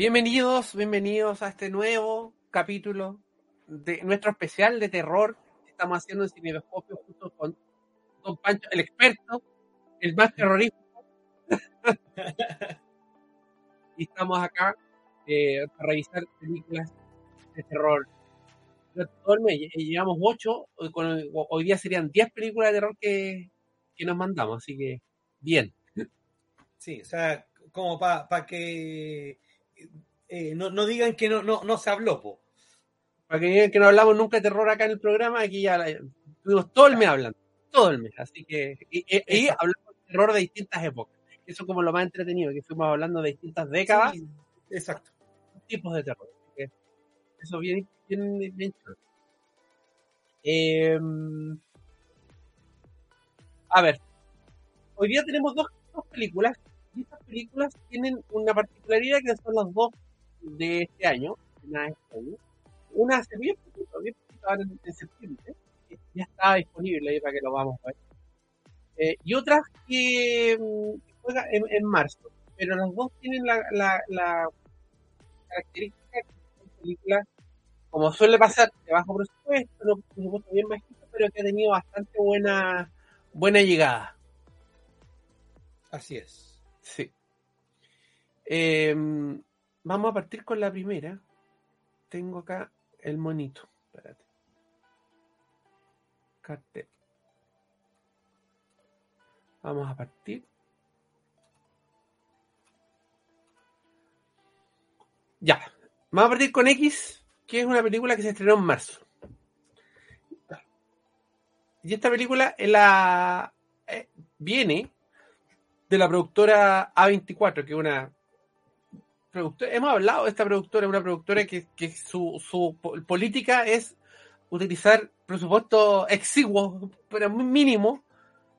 Bienvenidos, bienvenidos a este nuevo capítulo de nuestro especial de terror que estamos haciendo en Cinedoscopio junto con Don Pancho, el experto, el más terrorífico. y estamos acá eh, para revisar películas de terror. Llevamos ocho, hoy, hoy día serían 10 películas de terror que, que nos mandamos, así que bien. Sí, o sea, como para que eh, no, no digan que no, no, no se habló, po. Para que digan que no hablamos nunca de terror acá en el programa, aquí ya estuvimos todo el mes hablando, todo el mes. Así que, y, y- y Exacto. hablamos de terror de distintas épocas. Eso es como lo más entretenido, que fuimos hablando de distintas décadas, Sí, exacto. tipos de terror. Así que eso es bien, bien, bien. Em, a ver, hoy día tenemos dos, dos películas, películas tienen una particularidad que son las dos de este año, una de este año. Una hace bien poquito, bien poquito, ahora en, en septiembre, que ya está disponible ahí para que lo vamos a ver. Eh, y otras que, mm, que juega en, en marzo, pero las dos tienen la, la, la característica que son películas, como suele pasar, de bajo presupuesto, no presupuesto bien bajito, pero que ha tenido bastante buena, buena llegada. Así es. Sí. Eh, vamos a partir con la primera. Tengo acá el monito. Espérate. Cartel. Vamos a partir. Ya. Vamos a partir con X, que es una película que se estrenó en marzo. Y esta película la, eh, viene de la productora A24, que es una productora, hemos hablado de esta productora, una productora que, que su, su po- política es utilizar presupuesto exiguo, pero muy mínimo,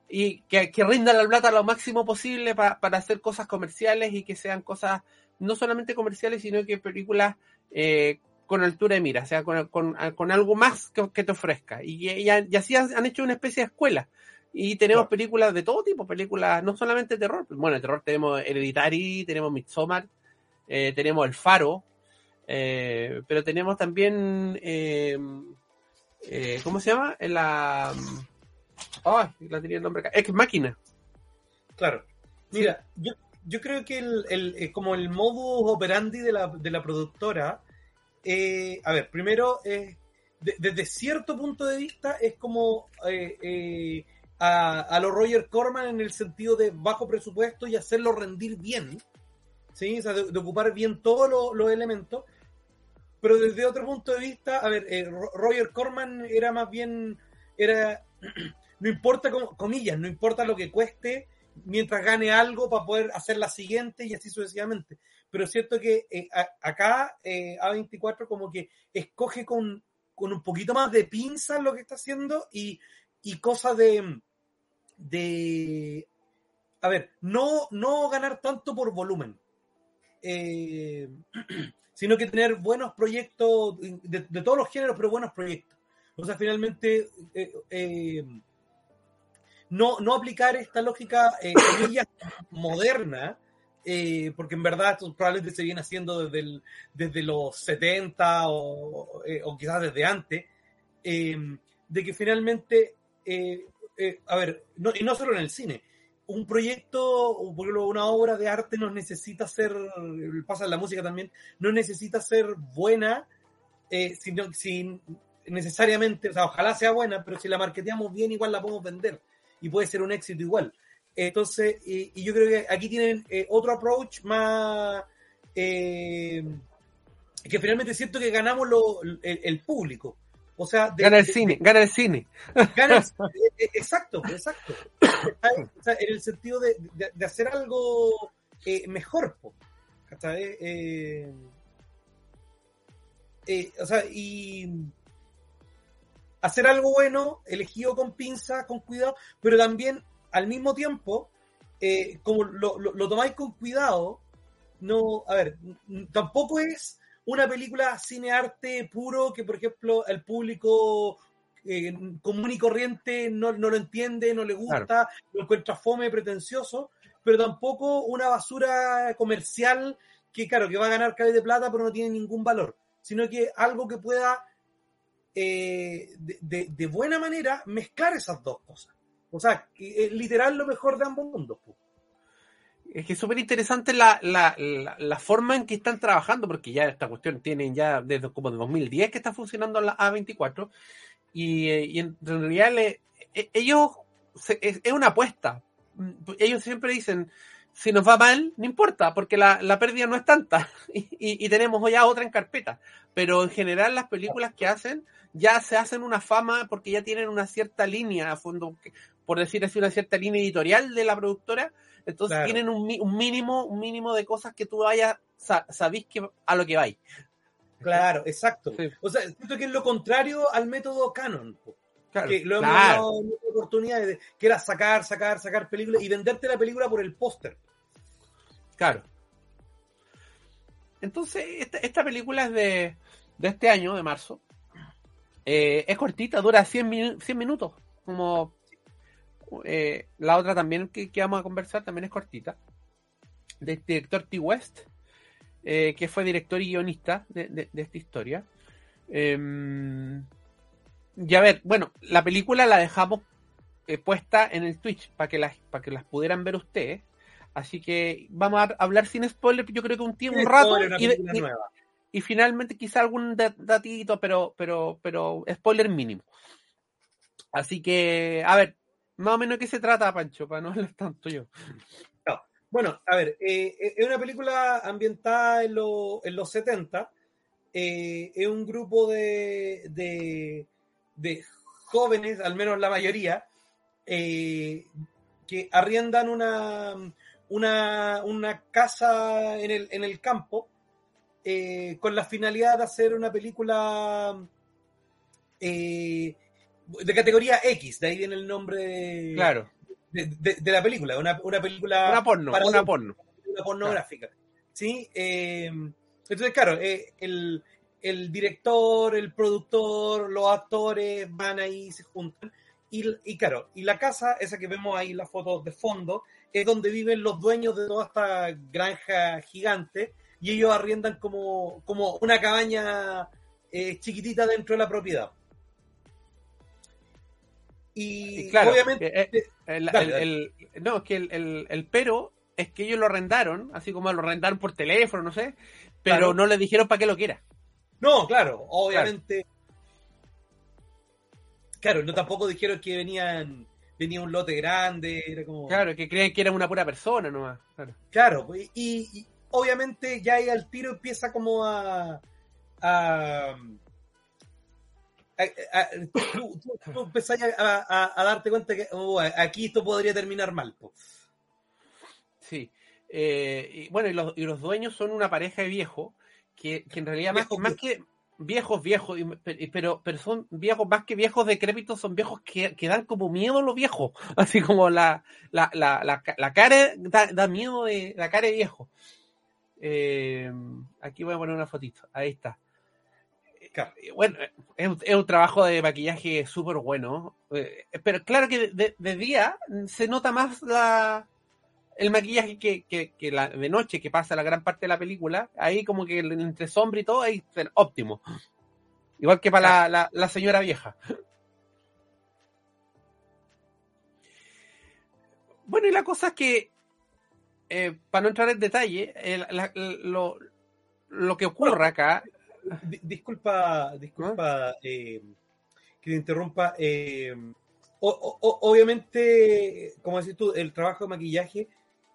y que, que rinda la plata lo máximo posible pa- para hacer cosas comerciales y que sean cosas no solamente comerciales, sino que películas eh, con altura de mira, o sea, con, con- con algo más que, que te ofrezca. Y, y, y así han han hecho una especie de escuela. Y tenemos películas de todo tipo, películas no solamente de terror. Bueno, de terror tenemos Hereditary, tenemos Midsommar, eh, tenemos El Faro, eh, pero tenemos también, eh, eh, ¿cómo se llama? La, ay, la tenía el nombre acá, Ex Máquina. Claro. Mira, yo, yo creo que el, el- como el modus operandi de la, de la productora, a ver, primero, de- desde cierto punto de vista es como a, a lo Roger Corman en el sentido de bajo presupuesto y hacerlo rendir bien, ¿sí? O sea, de, ocupar bien todos lo- los elementos, pero desde otro punto de vista, a ver, eh, Ro- Roger Corman era más bien, era, no importa, com- comillas, no importa lo que cueste, mientras gane algo para poder hacer la siguiente y así sucesivamente. Pero es cierto que eh, a- acá eh, A24 como que escoge con, con un poquito más de pinzas lo que está haciendo y, y cosas de, de, a ver, no, no ganar tanto por volumen, eh, sino que tener buenos proyectos de, de todos los géneros, pero buenos proyectos. O sea, finalmente... eh, eh, no, no aplicar esta lógica eh, moderna, eh, porque en verdad esto probablemente se viene haciendo desde, el- desde los 70 o, eh, o quizás desde antes, de que finalmente, a ver, no, y no solo en el cine, un proyecto, por ejemplo, una obra de arte no necesita ser, pasa en la música también, no necesita ser buena, eh, sino, sin necesariamente, o sea, ojalá sea buena, pero si la marketeamos bien, igual la podemos vender y puede ser un éxito igual. Entonces, y, yo creo que aquí tienen eh, otro approach más eh, que finalmente siento que ganamos lo- el público. O sea, de- Gana el de- cine, gana el cine. gana el- eh, eh, exacto, exacto. O sea, en el sentido de, hacer algo eh, mejor. Eh, eh, o sea, y hacer algo bueno, elegido con pinza, con cuidado, pero también al mismo tiempo, eh, como lo, lo- lo tomáis con cuidado, no, a ver, tampoco es una película cine-arte puro que, por ejemplo, el público eh, común y corriente no, no lo entiende, no le gusta, lo encuentra fome, pretencioso, pero tampoco una basura comercial que, claro, que va a ganar cabeza de plata, pero no tiene ningún valor, sino que algo que pueda eh, de, de, buena manera mezclar esas dos cosas. O sea, literal lo mejor de ambos mundos. Es que es súper interesante la, la, la, forma en que están trabajando, porque ya esta cuestión tienen ya desde como de 2010 que está funcionando la A24, y, y en realidad e, ellos es, una apuesta. Ellos siempre dicen, si nos va mal, no importa, porque la, la pérdida no es tanta y, y, tenemos ya otra en carpeta. Pero en general las películas que hacen ya se hacen una fama porque ya tienen una cierta línea, a fondo, por decir así, una cierta línea editorial de la productora. Entonces tienen un, un, mínimo, un mínimo de cosas que tú vayas, sabís que a lo que vais. Claro, exacto. O sea, siento que es lo contrario al método canon. que lo hemos dado en oportunidades, que era sacar, sacar, sacar películas y venderte la película por el póster. Claro. Entonces, esta, esta película es de, de, este año, de marzo. Eh, es cortita, dura 100, 100 minutos. Como eh, la otra también que, que, vamos a conversar también es cortita. Del director T. West, eh, que fue director y guionista de, de, de esta historia. Eh, y a ver, bueno, la película la dejamos eh, puesta en el Twitch para que las para que las pudieran ver ustedes. Así que vamos a hablar sin spoiler, yo creo que un tiempo, un rato y, y, y, finalmente quizá algún datito, pero pero pero spoiler mínimo. Así que, a ver, más o menos de qué se trata, Pancho, para no hablar tanto yo. No. Bueno, a ver, eh, eh, es una película ambientada en, lo, en los 70. Eh, es un grupo de, de, jóvenes, al menos la mayoría, que arriendan una, una, una, casa en el, en el campo con la finalidad de hacer una película de categoría X, de ahí viene el nombre claro. de, de, de la película, una, una, película... Una porno, para una porno. Una pornográfica. Claro. ¿Sí? Eh, entonces, claro, eh, el, el director, el productor, los actores van ahí, se juntan. Y, y, claro, y la casa, esa que vemos ahí, las fotos de fondo, es donde viven los dueños de toda esta granja gigante y ellos arriendan como, como una cabaña eh, chiquitita dentro de la propiedad. Y, claro, obviamente... Eh, eh, el, el, el, no, es que el, pero es que ellos lo arrendaron, así como lo arrendaron por teléfono, no sé, pero claro. no le dijeron para qué lo quiera. No, claro, obviamente. Claro, claro no tampoco dijeron que venían venía un lote grande, era como... Claro, que creían que era una pura persona nomás. Claro, claro y, y, obviamente ya ahí al tiro empieza como a... a, a, a tú, tú, tú empezás a, a, darte cuenta que oh, aquí esto podría terminar mal. Pues. Sí. Eh, y, bueno, y los, y los dueños son una pareja de viejos que, que en realidad más, más, que viejos, viejos, pero, pero son viejos, más que viejos decrépitos, son viejos que, que dan como miedo a los viejos, así como la, la, la, la, la cara da, da, miedo de la cara de viejo. Eh, aquí voy a poner una fotito, ahí está. Bueno, es un, es un trabajo de maquillaje súper bueno, eh, pero claro que de, de, día se nota más la, el maquillaje que, que, que, la, de noche que pasa la gran parte de la película, ahí como que entre sombra y todo, ahí óptimo. Igual que para la, la, señora vieja. Bueno, y la cosa es que, eh, para no entrar en detalle, eh, la, lo, lo, que ocurre acá. Disculpa, disculpa ¿Ah? eh, que te interrumpa. Eh, o, o, obviamente, como decís tú, el trabajo de maquillaje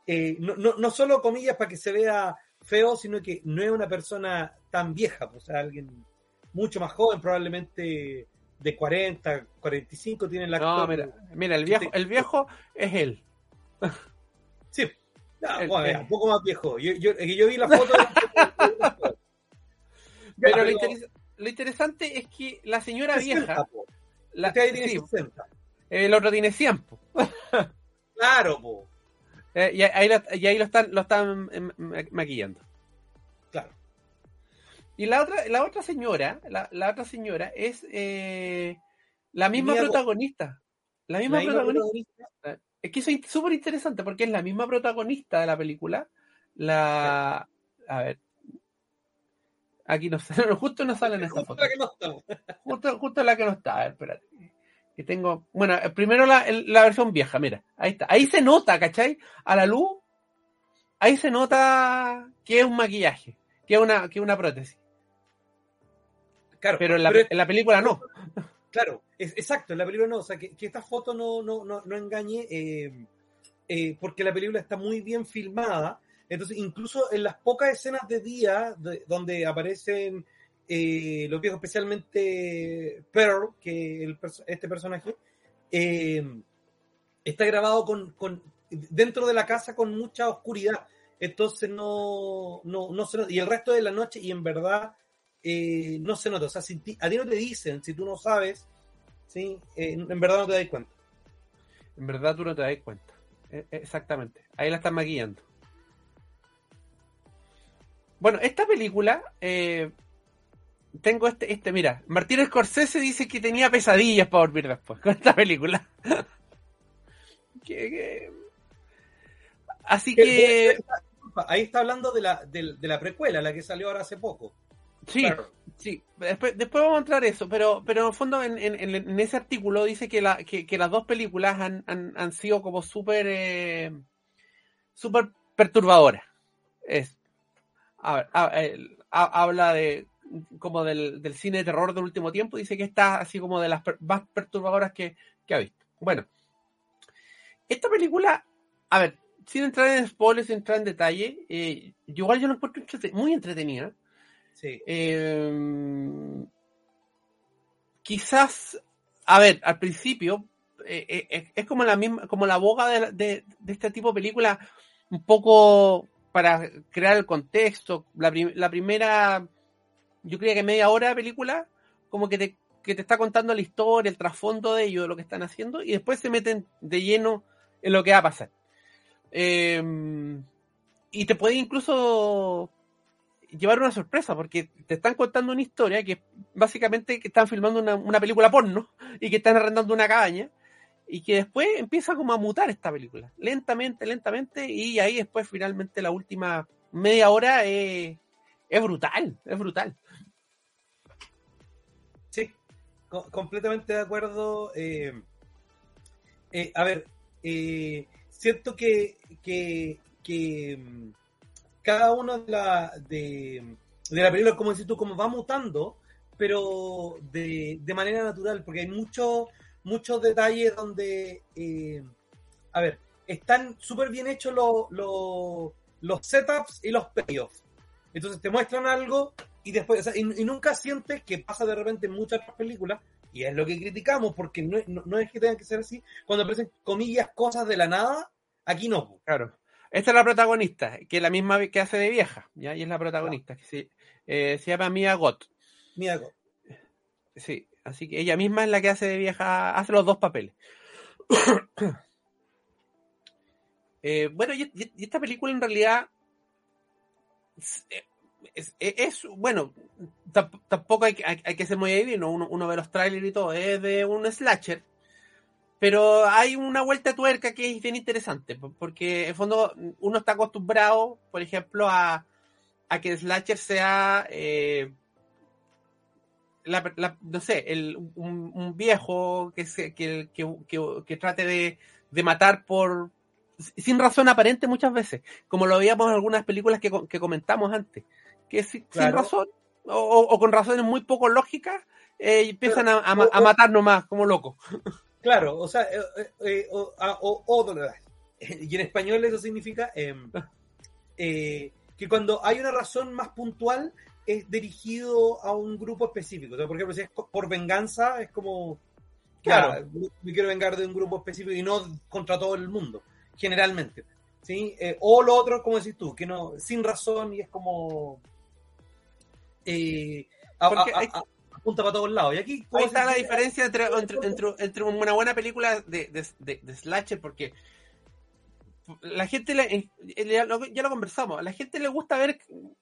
eh, no, no, no, solo comillas para que se vea feo, sino que no es una persona tan vieja, pues, o sea, alguien mucho más joven, probablemente de 40, 45 tiene la No, mira, mira, el viejo, el viejo es él. Sí, no, el, bueno, el, un poco más viejo. Yo, yo, yo vi la foto. Pero lo, interes lo, interesante es que la señora 60, vieja. Po. La, Usted ahí tiene sí, 60. El otro tiene 100. Po. claro, po. Eh, y, ahí lo, y, ahí lo, están, lo están maquillando. Claro. Y la otra, la otra señora, la, la otra señora es eh, la misma protagonista. La misma, la misma protagonista. protagonista. Es que eso es súper interesante porque es la misma protagonista de la película. La, A ver. Aquí no sale, justo no sale en esta Justo foto. la que no está. Justo, justo la que no está. A ver, espérate. Que tengo. Bueno, eh, primero la, la versión vieja, mira. Ahí está. Ahí se nota, ¿cachai? A la luz. Ahí se nota que es un maquillaje. Que es una, que es una prótesis. Claro, Pero en la, pero- en la película no. Claro, es, exacto, en la película no, o sea, que, que esta foto no, no, no, no engañe, eh, eh, porque la película está muy bien filmada, entonces incluso en las pocas escenas de día de- donde aparecen eh, los viejos, especialmente Pearl, que el este personaje, eh, está grabado con, con, dentro de la casa con mucha oscuridad, entonces no, no, no se nota, y el resto de la noche, y en verdad eh, no se nota. O sea, si a ti no te dicen, si tú no sabes, ¿sí? En verdad no te das cuenta. En verdad tú no te das cuenta. Eh, Exactamente. Ahí la están maquillando. Bueno, esta película. eh, tengo este, este, mira. Martín Scorsese dice que tenía pesadillas para dormir después con esta película. Que- que- Así que. Ahí está hablando de la, de, de la precuela, la que salió ahora hace poco. Sí, Claro. sí. Después, después vamos a entrar a eso, pero, pero en el fondo en, en- en- ese artículo dice que, la, que, que las dos películas han, han, han sido como súper eh, súper perturbadoras. Es, a a- ha- habla de como del, del cine de terror del último tiempo, dice que está así como de las per- más perturbadoras que, que ha visto. Bueno, esta película, a ver, sin entrar en spoilers, sin entrar en detalle, eh, igual yo la encuentro muy entretenida. Sí. Eh, quizás, a ver, al principio eh, eh, eh, es como la misma, como la boga de, de- de este tipo de película, un poco para crear el contexto. La, prim- la primera, yo creía que media hora de película, como que te, que te está contando la historia, el trasfondo de ello, de lo que están haciendo, y después se meten de lleno en lo que va a pasar. Eh, y te puede incluso llevar una sorpresa, porque te están contando una historia que básicamente que están filmando una, una película porno y que están arrendando una cabaña y que después empieza como a mutar esta película, lentamente, lentamente, y ahí después finalmente la última media hora es, es brutal, es brutal. Sí, co- completamente de acuerdo. eh, eh, a ver, eh, siento que, que, que, mm, cada una de la, de, de la película, como decís tú, como va mutando, pero de, de manera natural, porque hay muchos muchos detalles donde, eh, a ver, están súper bien hechos los, los, los setups y los payoffs. Entonces te muestran algo y después, o sea, y, y nunca sientes que pasa de repente en muchas otras películas, y es lo que criticamos, porque no, no, no es que tengan que ser así, cuando aparecen comillas cosas de la nada, aquí no. Claro. Esta es la protagonista, que es la misma que hace de vieja, ¿ya? Y es la protagonista, que se, eh, se llama Mia Gott. Mira, Sí, así que ella misma es la que hace de hace los dos papeles. Eh, bueno, y, esta película en realidad es, es- es- bueno, tamp- tampoco hay, hay, hay que ser muy adivino, uno, uno ve los trailers y todo, es de un slasher, pero hay una vuelta de tuerca que es bien interesante, po- porque en fondo uno está acostumbrado, por ejemplo, a, a que slasher sea... eh, la- la- no sé, el, un, un viejo que, se- que, que, que- que trate de, de matar por sin razón aparente muchas veces, como lo veíamos en algunas películas que, que comentamos antes, que si- sin razón o, o- con razones muy poco lógicas eh, empiezan a, a o- matar nomás como locos. Claro, o sea, eh, eh, eh, o, a- o- o- y en español eso significa em, eh, que cuando hay una razón más puntual es dirigido a un grupo específico. O sea, por ejemplo, si es por venganza, es como, Claro. claro, me quiero vengar de un grupo específico y no contra todo el mundo, generalmente. ¿sí? Eh, o lo otro, como decís tú, que no, sin razón y es como... eh, a- Porque a- hay- a- apunta para todos lados. Y aquí, Ahí está la diferencia entre, entre, entre- entre una buena película de, de, de- de slasher, porque la gente, le- ya lo, ya lo conversamos, a la gente le gusta ver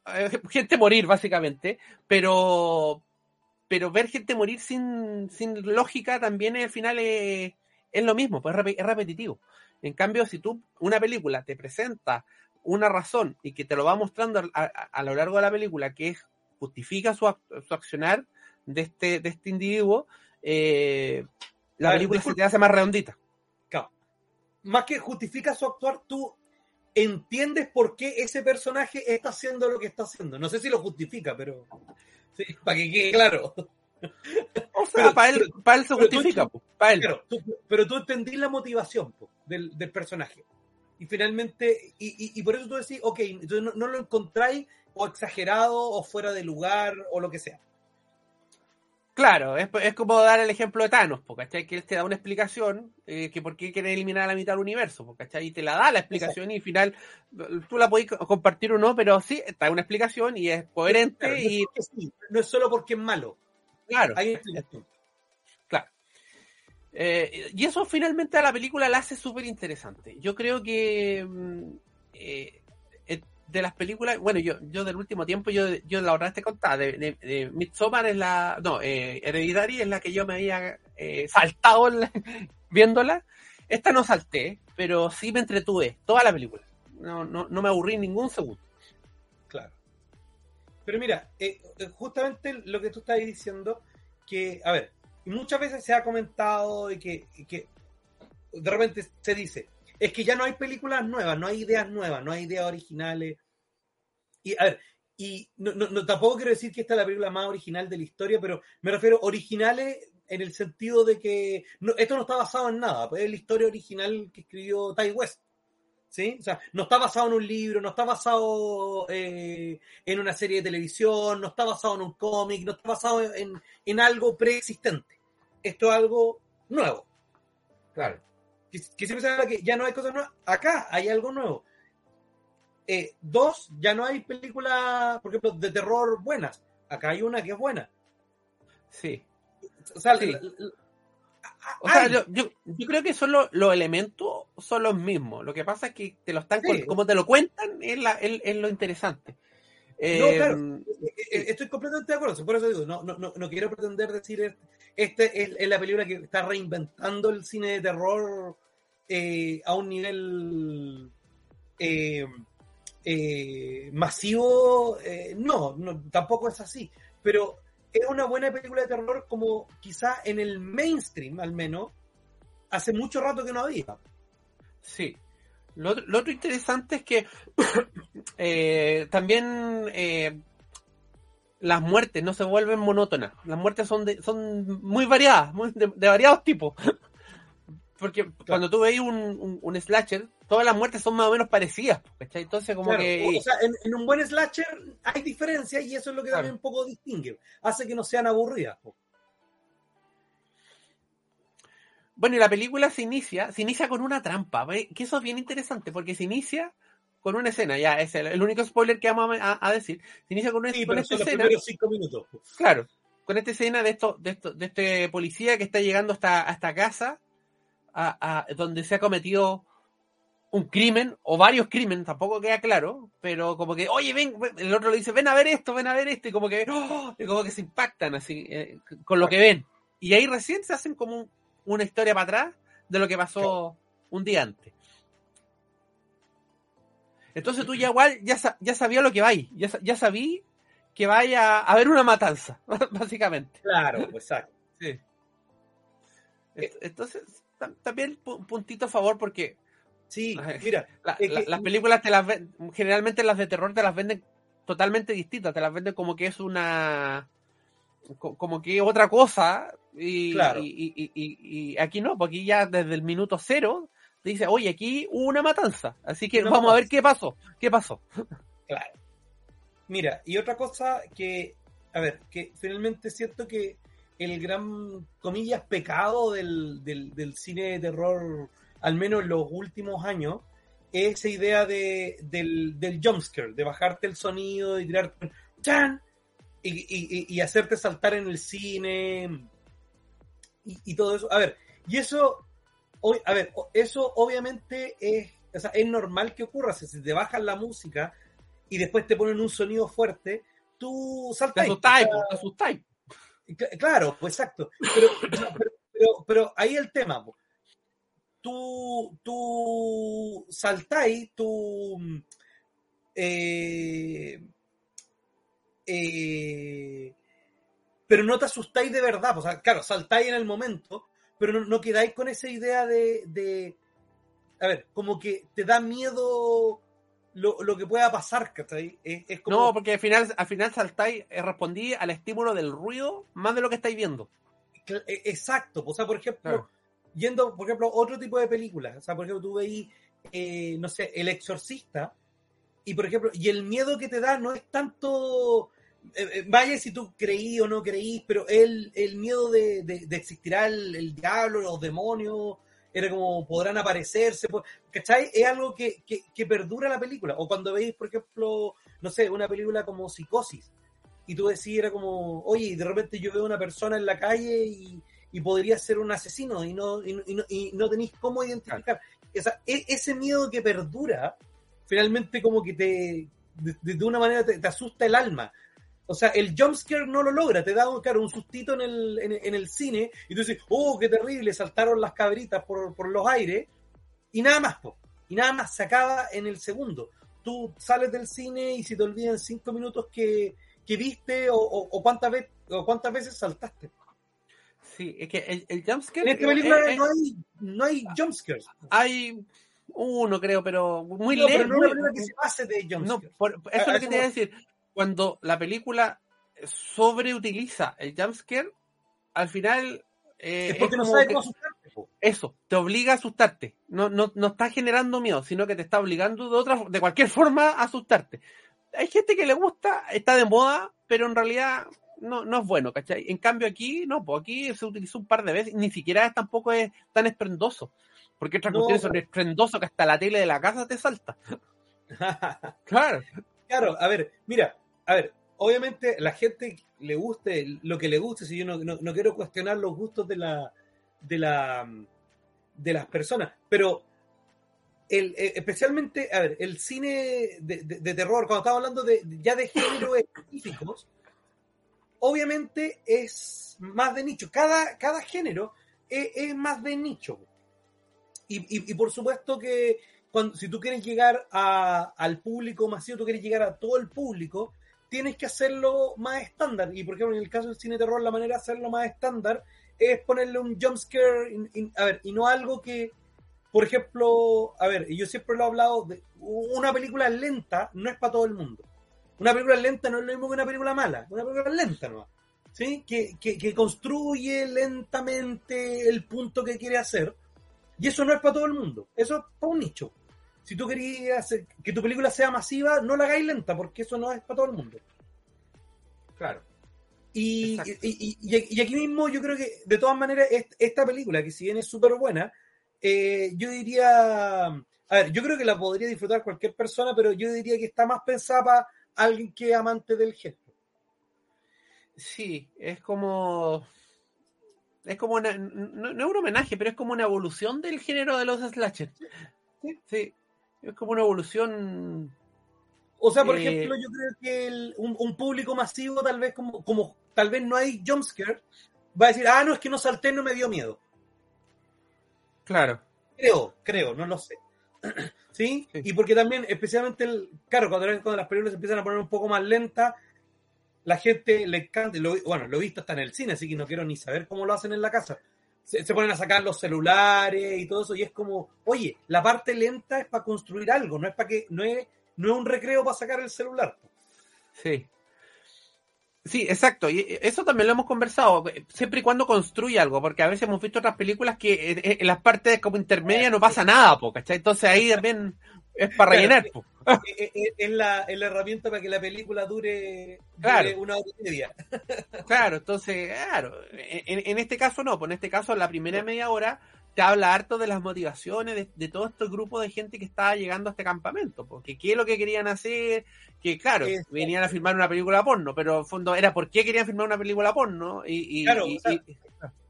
eh, gente morir, básicamente, pero pero ver gente morir sin, sin lógica también al final es, es lo mismo, pues es repe- es repetitivo. En cambio, si tú una película te presenta una razón y que te lo va mostrando a, a, lo largo de la película, que es, justifica su, su accionar de este, de este individuo, eh, la película se te hace más redondita. Más que justifica su actuar, tú entiendes por qué ese personaje está haciendo lo que está haciendo. No sé si lo justifica, pero sí, para que quede claro. O sea, para, él, para él se justifica, para él. pero tú entendís la motivación del, del, personaje. Y finalmente, y, y, por eso tú decís, ok, no, no lo encontráis o exagerado o fuera de lugar o lo que sea. Claro, es, es, como dar el ejemplo de Thanos, ¿cachai? Que él te da una explicación eh, que por qué quiere eliminar a la mitad del universo, ¿cachai? Y te la da la explicación y al final tú la podés compartir o no, pero sí, está una explicación y es coherente y... no es solo porque es malo. Claro. Hay explicación. Claro. Eh, y eso finalmente a la película la hace súper interesante. Yo creo que... Mm, eh, de las películas, bueno, yo, yo del último tiempo, yo, yo la vez te contaba, de, de, Midsommar es la, no, eh, Hereditary es la que yo me había eh, saltado viéndola. Esta no salté, pero sí me entretuve toda la película. No, no, no me aburrí ningún segundo. Claro. Pero mira, eh, eh, justamente lo que tú estás diciendo, que, a ver, muchas veces se ha comentado y y que de repente se dice, es que ya no hay películas nuevas, no hay ideas nuevas, no hay ideas originales. Y a ver, y no, no, tampoco quiero decir que esta es la película más original de la historia, pero me refiero originales en el sentido de que esto no está basado en nada, pues es la historia original que escribió Ty West. ¿Sí? O sea, no está basado en un libro, no está basado eh, en una serie de televisión, no está basado en un cómic, no está basado en, en algo preexistente. Esto es algo nuevo. Claro que, siempre se habla que ya no hay cosas nuevas. Acá hay algo nuevo. Eh, dos, ya no hay películas, por ejemplo, de terror buenas. Acá hay una que es buena. Sí. O sea, yo, yo, creo que son los elementos son los mismos. Lo que pasa es que te lo están como te lo cuentan es, la, es, lo interesante. no, claro, eh, eh, estoy completamente de acuerdo. Por eso digo, no, no, no quiero pretender decir este es, es, la película que está reinventando el cine de terror eh, a un nivel eh, eh, masivo, no, no, tampoco es así, pero es una buena película de terror como quizá en el mainstream al menos, hace mucho rato que no había. Sí. Lo, otro interesante es que también las muertes no se vuelven monótonas. Las muertes son de, son muy variadas, de, variados tipos. Porque cuando tú veis un, un, slasher, todas las muertes son más o menos parecidas. Entonces, como que. O sea, en, un buen slasher hay diferencias y eso es lo que también un poco distingue. Hace que no sean aburridas. Bueno, y la película se inicia, se inicia con una trampa, que eso es bien interesante, porque se inicia con una escena, ya es el, único spoiler que vamos a, decir, se inicia con, una, sí, con esta escena. cinco minutos. Claro, con esta escena de esto, de esto, de este policía que está llegando hasta, esta casa a, donde se ha cometido un crimen o varios crímenes, tampoco queda claro, pero como que, oye, ven, el otro le dice, ven a ver esto, ven a ver esto, y como que, ¡oh! como que se impactan así eh, con lo que ven. Y ahí recién se hacen como una historia para atrás de lo que pasó un día antes. Entonces tú ya igual ya, ya sabías lo que va ahí, ya, ya sabí que vaya a haber una matanza, básicamente. Claro, exacto. Sí. Entonces, también un puntito a favor porque sí, mira, las películas te las ven, generalmente las de terror te las venden totalmente distintas, te las venden como que es una como que otra cosa y, y, aquí no, porque aquí ya desde el minuto cero te dice, oye, aquí hubo una matanza, así que vamos a ver qué pasó, qué pasó. Claro. Mira, y otra cosa que, a ver, que finalmente es cierto que el gran, comillas, pecado del, del, cine de terror, al menos en los últimos años, es esa idea de, del, del jumpscare, de bajarte el sonido y tirar ¡chan! Y, y, hacerte saltar en el cine y, todo eso. A ver, y eso, a ver, eso obviamente es, o sea, es normal que ocurra. Si te bajan la música y después te ponen un sonido fuerte, tú saltas. Te asustáis, Claro, pues exacto. Pero, pero, pero, ahí el tema. Tú, tú saltáis, tú, eh, eh, pero no te asustáis de verdad. O sea, claro, saltáis en el momento, pero no, no quedáis con esa idea de, de, A ver, como que te da miedo lo, lo que pueda pasar, ¿cachai? Es, es como... No, porque al final, al final saltáis, eh, respondí al estímulo del ruido más de lo que estáis viendo. Eh, Exacto. O sea, por ejemplo, Claro. Yendo, por ejemplo, otro tipo de películas. O sea, por ejemplo, tú veis, eh, no sé, El Exorcista. Y por ejemplo, y el miedo que te da no es tanto. eh, eh, vaya si tú creí o no creís, pero el, el miedo de, de, de existirá el, diablo, los demonios, era como podrán aparecerse, ¿cachai? Es algo que, que, que perdura la película. O cuando veis, por ejemplo, no sé, una película como Psicosis, y tú decís, era como, oye, de repente yo veo una persona en la calle y, y podría ser un asesino y no, y, no- y no, y no tenéis cómo identificar. O sea, e- ese miedo que perdura, finalmente como que te, de, de una manera te, te asusta el alma. O sea, el jumpscare no lo logra, te da claro, un sustito en el, en, en el cine y tú dices, oh, qué terrible, saltaron las cabritas por, por los aires y nada más, po. y nada más, se acaba en el segundo. Tú sales del cine y se te olvidan cinco minutos que, que viste o, o- o cuántas veces o cuántas veces saltaste. Sí, es que el, el jumpscare. En esta película no hay, no hay jumpscares. hay uno, creo, pero muy No, pero no una película que se base de jumpscares. por- eso es lo que te iba a voy. decir. Cuando la película sobreutiliza el jumpscare, al final. eh, es porque no que- cómo asustarte. Eso, te obliga a asustarte. No, no, no está generando miedo, sino que te está obligando de otra, de cualquier forma a asustarte. Hay gente que le gusta, está de moda, pero en realidad no, no es bueno, ¿cachai? En cambio aquí, no, pues aquí se utilizó un par de veces, ni siquiera es, tampoco es tan esprendoso. Porque otras No, cuestiones son que hasta la tele de la casa te salta. Claro. Claro, a ver, mira, a ver, obviamente la gente le guste lo que le guste, si yo no, no- no quiero cuestionar los gustos de la de la de las personas, pero el, eh, especialmente, a ver, el cine de, de- de terror, cuando estamos hablando de ya de géneros específicos, obviamente es más de nicho. Cada, cada género es, más de nicho. Y, y- y por supuesto que cuando, si tú quieres llegar a- al público masivo, tú quieres llegar a todo el público, tienes que hacerlo más estándar. Y por ejemplo, en el caso del cine terror, la manera de hacerlo más estándar es ponerle un jumpscare, a ver, y no algo que, por ejemplo, a ver, yo siempre lo he hablado, de una película lenta no es para todo el mundo. Una película lenta no es lo mismo que una película mala, una película lenta no ¿sí? Que, que, que construye lentamente el punto que quiere hacer. Y eso no es para todo el mundo, eso es para un nicho. Si tú querías hacer- que tu película sea masiva, no la hagáis lenta, porque eso no es para todo el mundo. Claro. Y, y, y- y aquí mismo yo creo que, de todas maneras, est- esta película, que si bien es súper buena, eh, yo diría, a ver, yo creo que la podría disfrutar cualquier persona, pero yo diría que está más pensada para alguien que es amante del género. Sí, es como. Es como una. No, no es un homenaje, pero es como una evolución del género de los slasher. Sí. Sí. Es como una evolución. O sea, por Eh, ejemplo, yo creo que el- un, un público masivo, tal vez como, como tal vez no hay jumpscare, va a decir, ah, no, es que no salté, no me dio miedo. Claro. Creo, creo, no lo sé. ¿Sí? Sí. Y porque también, especialmente, el, claro, cuando, cuando las películas se empiezan a poner un poco más lentas, la gente le encanta, lo- bueno, lo he visto hasta en el cine, así que no quiero ni saber cómo lo hacen en la casa. Se, se ponen a sacar los celulares y todo eso, y es como, oye, la parte lenta es para construir algo, no es para que, no es, no es un recreo para sacar el celular. Sí. Sí, exacto. Y eh, eso también lo hemos conversado, siempre y cuando construye algo, porque a veces hemos visto otras películas que en, en las partes como intermedias no pasa nada, po, ¿cachai? Entonces ahí también es para rellenar, po. es, la, es la herramienta para que la película dure, una hora y media. Claro, entonces, claro, en, en este caso no, pues en este caso la primera media hora te habla harto de las motivaciones de, de todo este grupo de gente que estaba llegando a este campamento, porque qué es lo que querían hacer, que claro, Exacto. venían a filmar una película porno, pero en fondo era por qué querían filmar una película porno y, y- Claro, y- o sea, y-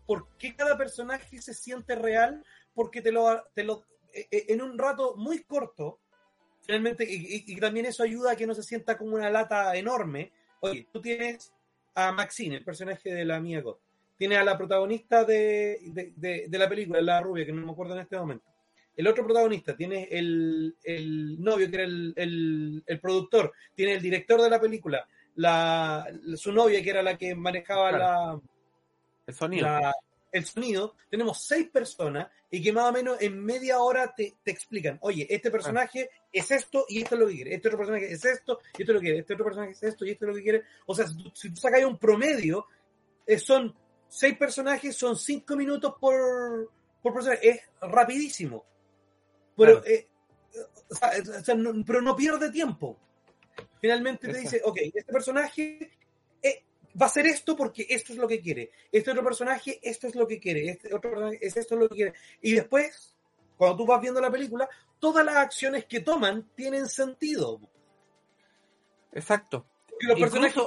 ¿Por qué cada personaje se siente real? Porque te lo, te lo eh, eh, en un rato muy corto, finalmente, y, también eso ayuda a que no se sienta como una lata enorme. Oye, tú tienes a Maxine, el personaje de la Mia Goth. Tienes a la protagonista de, de, de- de la película, la rubia, que no me acuerdo en este momento. el otro protagonista, tiene el, el novio que era el, el, el, productor, tiene el director de la película, la, su novia que era la que manejaba la, el sonido. La, el sonido, tenemos seis personas y que más o menos en media hora te, te explican, oye, este personaje es esto y esto es lo que quiere, este otro personaje es esto y esto es lo que quiere, este otro personaje es esto y esto es lo que quiere. O sea, si tú, si tú sacas un promedio, eh, son seis personajes, son cinco minutos por, por personaje, es rapidísimo. Pero, claro. eh, o sea, o sea, no, pero no pierde tiempo. Finalmente te dice, ok, este personaje eh, va a hacer esto porque esto es lo que quiere. Este otro personaje, esto es lo que quiere. Este otro personaje, es esto es lo que quiere. Y después, cuando tú vas viendo la película, todas las acciones que toman tienen sentido. Exacto. Y los personajes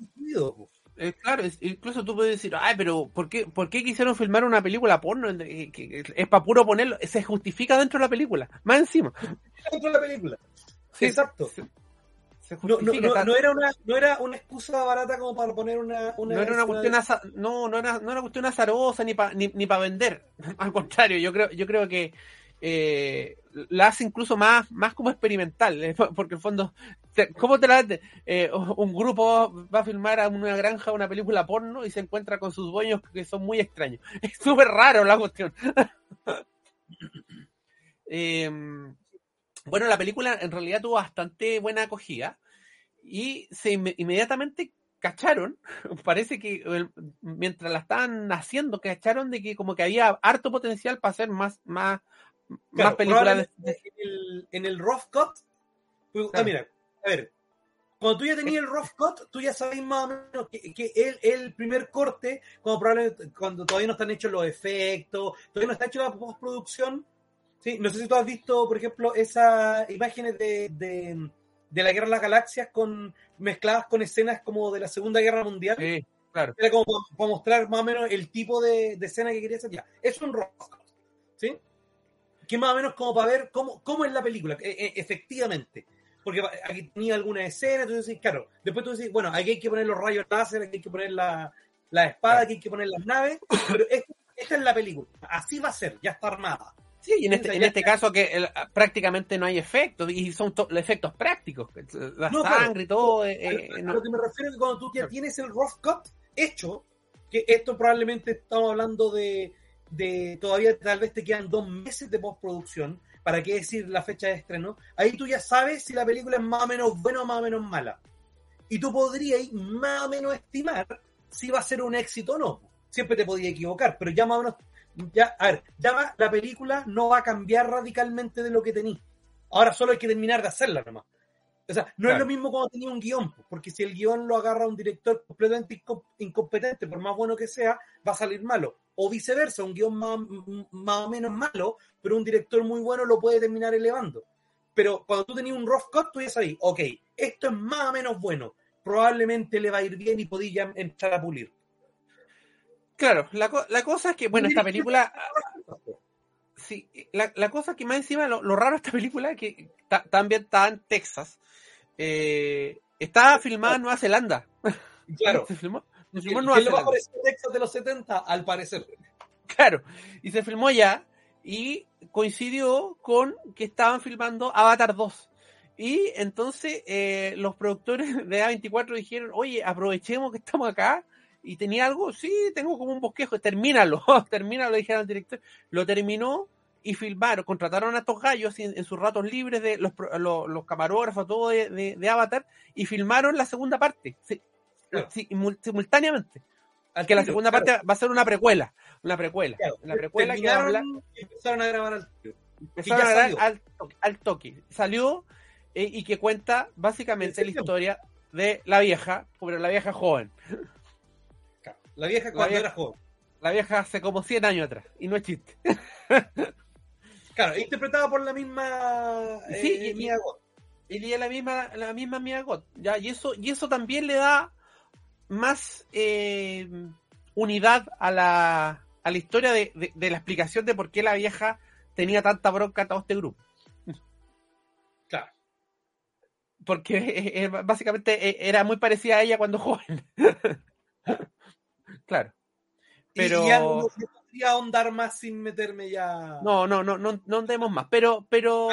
incluso, eh, claro, incluso tú puedes decir, ay, pero ¿por qué, ¿por qué quisieron filmar una película porno? Que, que es para puro ponerlo, se justifica dentro de la película, más encima. Dentro de la película. Sí, Exacto. Se, se no, no, no, no, era una, no era una excusa barata como para poner una... una no era una cuestión, aza, no, no, era, no era cuestión azarosa ni para ni, ni pa vender. Al contrario, yo creo, yo creo que eh, la hace incluso más, más como experimental, eh, porque en fondo, ¿cómo te la eh, Un grupo va a filmar a una granja una película porno y se encuentra con sus dueños que son muy extraños. Es súper raro la cuestión. eh, bueno, la película en realidad tuvo bastante buena acogida y se inmediatamente cacharon, parece que mientras la estaban haciendo, cacharon de que como que había harto potencial para hacer más, más, Claro, más películas de... en, el, en el rough cut. Pues, claro. ah, mira, a ver, cuando tú ya tenías el rough cut, tú ya sabes más o menos que, que el, el, primer corte, cuando, probablemente, cuando todavía no están hechos los efectos, todavía no está hecho la postproducción. ¿sí? No sé si tú has visto, por ejemplo, esas imágenes de, de, de la Guerra de las Galaxias con, mezcladas con escenas como de la Segunda Guerra Mundial. Sí, claro. Era como para mostrar más o menos el tipo de, de escena que quería hacer. Ya, es un rough cut. ¿Sí? Que más o menos como para ver cómo, cómo es la película, e, e, efectivamente. Porque aquí tenía alguna escena, entonces decís, claro, después tú decís, bueno, aquí hay que poner los rayos láser, aquí hay que poner la, la espada, aquí hay que poner las naves, pero esta, esta, es la película, así va a ser, ya está armada. Sí, y en este, en este caso que el, prácticamente no hay efectos, y son efectos prácticos, la no, sangre y todo. Eh, eh, no. A lo que me refiero es que cuando tú ya tienes el rough cut hecho, que esto probablemente estamos hablando de de todavía tal vez te quedan dos meses de postproducción, para qué decir la fecha de estreno, ahí tú ya sabes si la película es más o menos buena o más o menos mala. Y tú podrías más o menos estimar si va a ser un éxito o no. Siempre te podía equivocar, pero ya más o menos, ya, a ver, ya va, la película no va a cambiar radicalmente de lo que tenía. Ahora solo hay que terminar de hacerla nomás. O sea, no claro. es lo mismo cuando tenía un guion, porque si el guion lo agarra un director completamente incompetente, por más bueno que sea, va a salir malo. O viceversa, un guion más, más, o menos malo, pero un director muy bueno lo puede terminar elevando. Pero cuando tú tenías un rough cut, tú ya sabes, ok, esto es más o menos bueno, probablemente le va a ir bien y podía entrar a pulir. Claro, la, la cosa es que, bueno, esta película... Sí, la, la cosa que más encima, lo, lo raro de esta película es que también está en Texas. Eh, está filmada en Nueva Zelanda. Claro. se filmó, se filmó en Nueva Zelanda. Lo Texas de los 70, al parecer. Claro. Y se filmó allá y coincidió con que estaban filmando Avatar 2. Y entonces eh, los productores de A24 dijeron, oye, aprovechemos que estamos acá. Y tenía algo, sí, tengo como un bosquejo, termínalo, termínalo, dijeron al director. Lo terminó y filmaron, contrataron a estos gallos en, en sus ratos libres de los, los, los camarógrafos, todo de, de, de, Avatar, y filmaron la segunda parte, claro. simultáneamente. Al que la segunda claro. parte va a ser una precuela, una precuela, claro. una precuela que habla, empezaron a grabar al empezaron a grabar al, al, toque, salió eh, y que cuenta básicamente la historia de la vieja, pero la vieja joven. La vieja cuando la vieja, era joven. La vieja hace como 100 años atrás, y no es chiste. Claro, interpretada por la misma eh, sí, y, Mia Goth. Y la misma, la misma Mia Goth. Ya, y eso, y eso también le da más eh, unidad a la, a la historia de, de, de, la explicación de por qué la vieja tenía tanta bronca a todo este grupo. Claro. Porque eh, básicamente era muy parecida a ella cuando joven. claro. Pero... Y, y algo, podría ahondar más sin meterme ya. No, no, no, no, no andemos más. Pero, pero.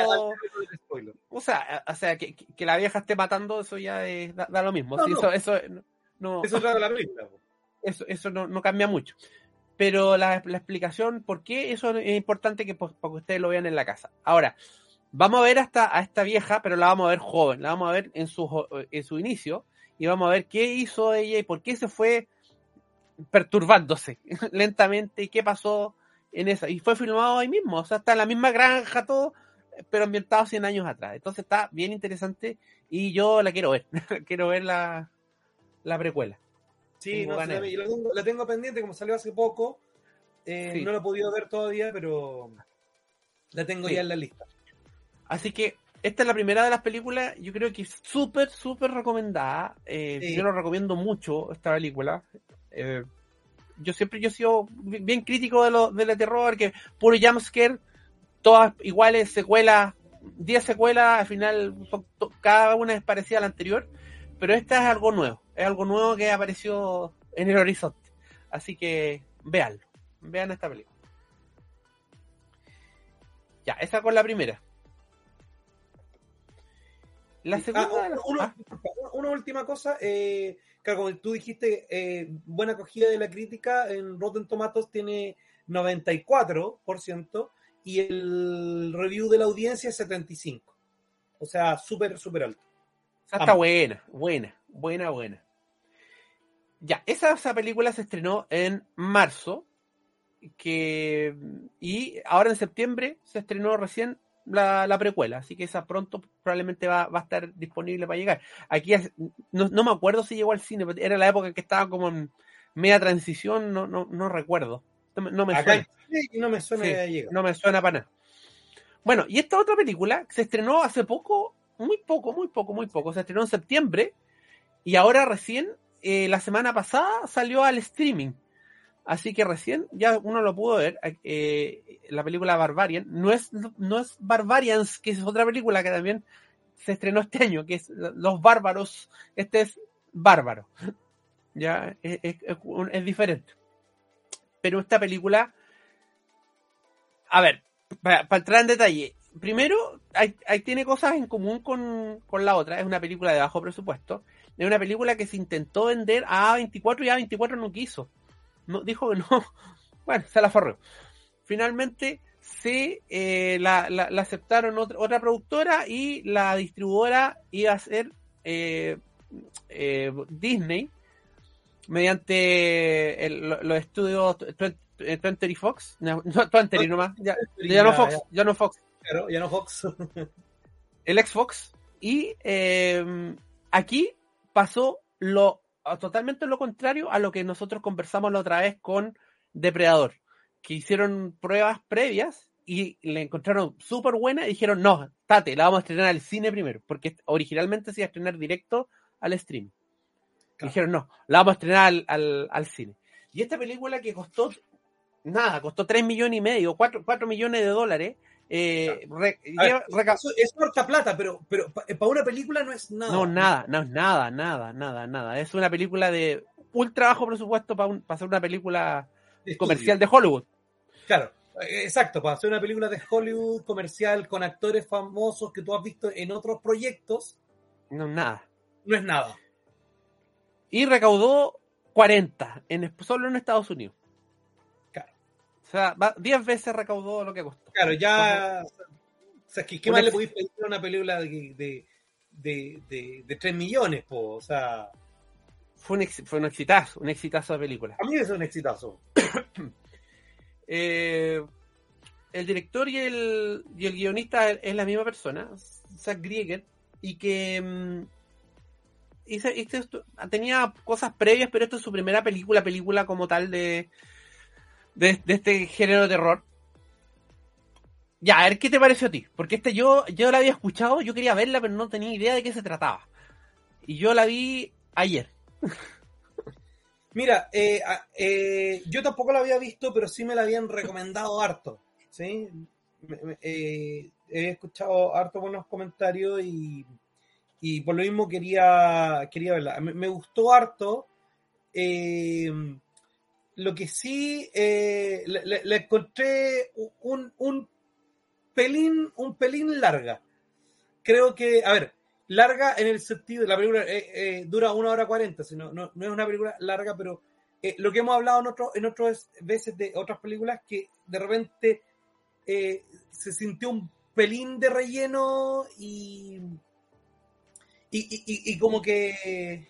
O sea, o sea que, que, la vieja esté matando, eso ya es, da, lo mismo. No, Eso, eso, no, eso de la película. Eso, eso no, no cambia mucho. Pero la, la, explicación por qué eso es importante que, pues, para que ustedes lo vean en la casa. Ahora, vamos a ver hasta a esta vieja, pero la vamos a ver joven, la vamos a ver en su, en su inicio y vamos a ver qué hizo ella y por qué se fue perturbándose lentamente y qué pasó en esa. Y fue filmado ahí mismo, o sea, está en la misma granja, todo, pero ambientado 100 años atrás. Entonces está bien interesante y yo la quiero ver, quiero ver la, la precuela. Sí, no, la, tengo, la, tengo, pendiente, como salió hace poco. Eh, no la he podido ver todavía, pero la tengo ya en la lista. Así que esta es la primera de las películas, yo creo que es súper, súper recomendada. Eh, yo lo recomiendo mucho, esta película. Eh, yo siempre yo he sido bien crítico de lo de terror, que puro jumpscare, todas iguales, secuelas, 10 secuelas, al final cada una es parecida a la anterior, pero esta es algo nuevo, es algo nuevo que apareció en el horizonte. Así que véanlo, vean esta película. Ya, esa con la primera. La segunda. Ah, una, última cosa. Eh, claro, como tú dijiste, eh, buena acogida de la crítica. En Rotten Tomatoes tiene 94% y el review de la audiencia es 75%. O sea, súper, súper alto. está buena, buena, buena, buena. Ya, esa, esa película se estrenó en marzo que y ahora en septiembre se estrenó recién la, precuela, así que esa pronto probablemente va, a estar disponible para llegar. Aquí no, me acuerdo si llegó al cine, era la época en que estaba como en media transición, no, no, no recuerdo. No, me suena. no me suena No me suena para nada. Bueno, y esta otra película se estrenó hace poco, muy poco, muy poco, muy poco. Se estrenó en septiembre y ahora recién, eh, la semana pasada, salió al streaming. Así que recién ya uno lo pudo ver. Eh, la película Barbarian. No es, no es Barbarians, que es otra película que también se estrenó este año, que es Los Bárbaros. Este es Bárbaro. Ya es, es, diferente. Pero esta película. A ver, para, entrar en detalle. Primero, hay, tiene cosas en común con, con la otra. Es una película de bajo presupuesto. Es una película que se intentó vender a A24 y A24 no quiso no, dijo que no. Bueno, se la forró. Finalmente se eh, la, aceptaron otra, productora y la distribuidora iba a ser eh, eh, Disney mediante los estudios 20 Fox, no, 20 nomás, ya, ya, no Fox, ya, no Fox. ya no Fox. el Xbox. Y aquí pasó lo totalmente lo contrario a lo que nosotros conversamos la otra vez con Depredador, que hicieron pruebas previas y le encontraron súper buena y dijeron, no, tate, la vamos a estrenar al cine primero, porque originalmente se iba a estrenar directo al stream. Dijeron, no, la vamos a estrenar al, al, cine. Y esta película que costó, nada, costó 3 millones y medio, 4, 4 millones de dólares, eh, es corta plata, pero, pero para una película no es nada. No, nada, no es nada, nada, nada, nada. Es una película de ultra bajo presupuesto para, un, para hacer una película comercial de Hollywood. Claro, exacto, para hacer una película de Hollywood comercial con actores famosos que tú has visto en otros proyectos. No, es nada. No es nada. Y recaudó 40 en, solo en Estados Unidos. O sea, 10 veces recaudó lo que costó. Claro, ya. O sea, ¿qué, más le podéis pedir a una película de, de, de, 3 millones? Po? O sea. Fue un, fue un exitazo, un exitazo de película. A mí es un exitazo. eh, el director y el, y el guionista es la misma persona, Zach Grieger, y que mm, tenía cosas previas, pero esto es su primera película, película como tal de, este género de terror. Ya, a ver qué te pareció a ti. Porque este yo, yo la había escuchado, yo quería verla, pero no tenía idea de qué se trataba. Y yo la vi ayer. Mira, eh, eh, yo tampoco la había visto, pero sí me la habían recomendado harto. ¿sí? Eh, he escuchado harto buenos comentarios y, y por lo mismo quería, quería verla. Me gustó harto lo que sí le, le, encontré un, un pelín, un pelín larga. Creo que, a ver, larga en el sentido, la película eh, eh, dura una hora cuarenta, no, no, es una película larga, pero eh, lo que hemos hablado en, otro, en otras veces de otras películas, que de repente se sintió un pelín de relleno y, y, y, como que,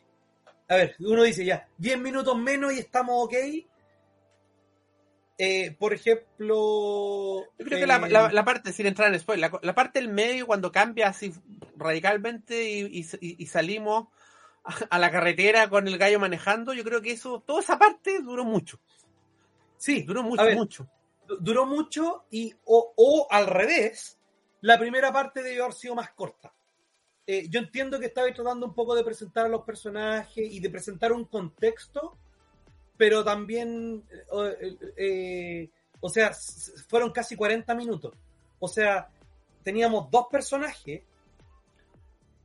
a ver, uno dice ya, 10 minutos menos y estamos ok, eh, por ejemplo. Yo creo que la, la, parte, sin entrar en spoiler, la, parte del medio, cuando cambia así radicalmente y, y, salimos a la carretera con el gallo manejando, yo creo que eso, toda esa parte duró mucho. Sí, duró mucho, mucho. Duró mucho y, o, o, al revés, la primera parte debió haber sido más corta. Eh, yo entiendo que estabais tratando un poco de presentar a los personajes y de presentar un contexto pero también, eh, eh, o sea, fueron casi 40 minutos. O sea, teníamos dos personajes